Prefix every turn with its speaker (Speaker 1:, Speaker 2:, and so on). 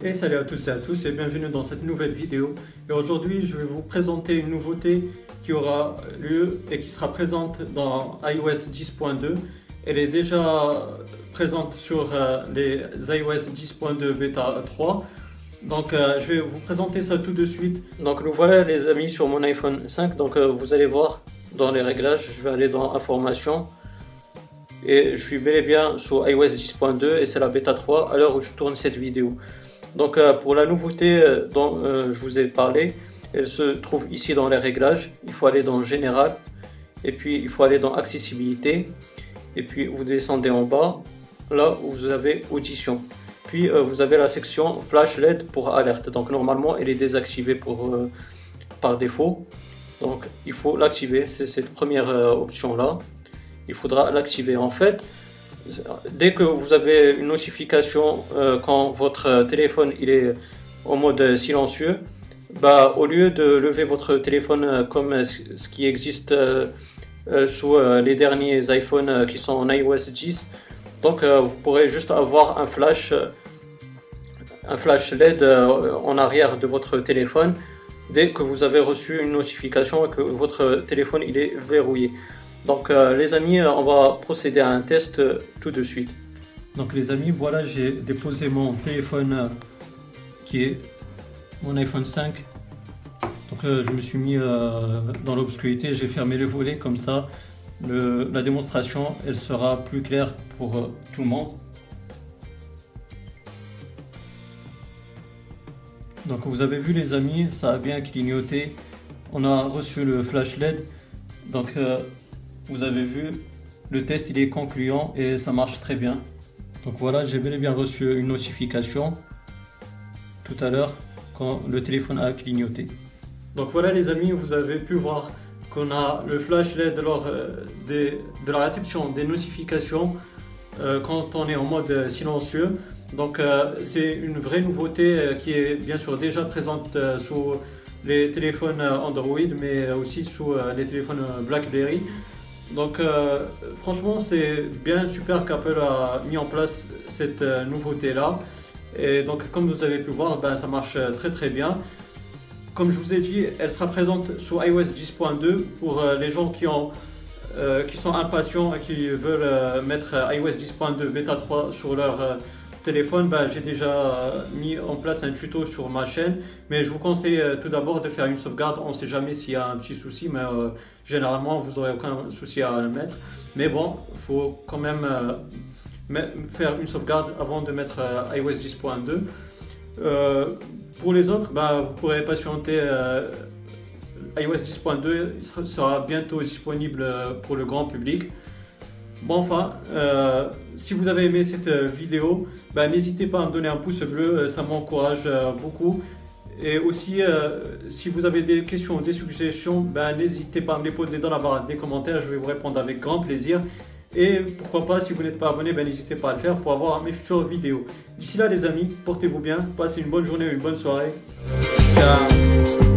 Speaker 1: Et salut à tous et à tous et bienvenue dans cette nouvelle vidéo. Et aujourd'hui je vais vous présenter une nouveauté qui aura lieu et qui sera présente dans iOS 10.2. Elle est déjà présente sur euh, les iOS 10.2 bêta 3. Donc euh, je vais vous présenter ça tout de suite. Donc nous voilà les amis sur mon iPhone 5. Donc euh, vous allez voir dans les réglages, je vais aller dans informations et je suis bel et bien sur iOS 10.2 et c'est la bêta 3 à l'heure où je tourne cette vidéo. Donc euh, pour la nouveauté euh, dont euh, je vous ai parlé, elle se trouve ici dans les réglages. Il faut aller dans Général et puis il faut aller dans Accessibilité et puis vous descendez en bas là où vous avez Audition. Puis vous avez la section Flash LED pour alerte. Donc normalement elle est désactivée pour, par défaut. Donc il faut l'activer, c'est cette première option là. Il faudra l'activer. En fait, dès que vous avez une notification euh, quand votre téléphone est en mode silencieux, bah, au lieu de lever votre téléphone euh, comme ce qui existe euh, sous les derniers iPhones qui sont en iOS 10, donc vous pourrez juste avoir un flash, un flash LED en arrière de votre téléphone dès que vous avez reçu une notification et que votre téléphone est verrouillé. Donc euh, les amis, on va procéder à un test euh, tout de suite. Donc les amis, voilà, j'ai déposé mon téléphone euh, qui est mon iPhone 5. Donc je me suis mis dans l'obscurité, j'ai fermé le volet comme ça. la démonstration, elle sera plus claire pour tout le monde. Donc vous avez vu les amis, ça a bien clignoté. On a reçu le flash LED. Donc vous avez vu, le test il est concluant et ça marche très bien. Donc voilà, j'ai bel et bien reçu une notification tout à l'heure quand le téléphone a clignoté. Donc voilà les amis, vous avez pu voir qu'on a le flash LED lors euh, de la réception des notifications euh, quand on est en mode silencieux. Donc euh, c'est une vraie nouveauté qui est bien sûr déjà présente sous les téléphones Android mais aussi sous les téléphones BlackBerry. Donc euh, franchement c'est bien super qu'Apple a mis en place cette euh, nouveauté là. Et donc comme vous avez pu voir, ben, ça marche euh, très très bien. Comme je vous ai dit, elle sera présente sur iOS 10.2 pour les gens qui, ont, qui sont impatients et qui veulent mettre iOS 10.2 bêta 3 sur leur téléphone, ben, j'ai déjà mis en place un tuto sur ma chaîne, mais je vous conseille euh, tout d'abord de faire une sauvegarde. On ne sait jamais s'il y a un petit souci, mais euh, généralement vous n'aurez aucun souci à le mettre. Mais bon, il faut quand même euh, faire une sauvegarde avant de mettre iOS 10.2. pour les autres, ben, vous pourrez patienter. iOS 10.2 sera bientôt disponible pour le grand public. Bon enfin, euh, si vous avez aimé cette euh, vidéo, ben, n'hésitez pas à me donner un pouce bleu, euh, ça m'encourage beaucoup. Et aussi, si vous avez des questions ou des suggestions, ben, n'hésitez pas à me les poser dans la barre des commentaires, je vais vous répondre avec grand plaisir. Et pourquoi pas, si vous n'êtes pas abonné, ben, n'hésitez pas à le faire pour avoir mes futures vidéos. D'ici là les amis, portez-vous bien, passez une bonne journée ou une bonne soirée. Ciao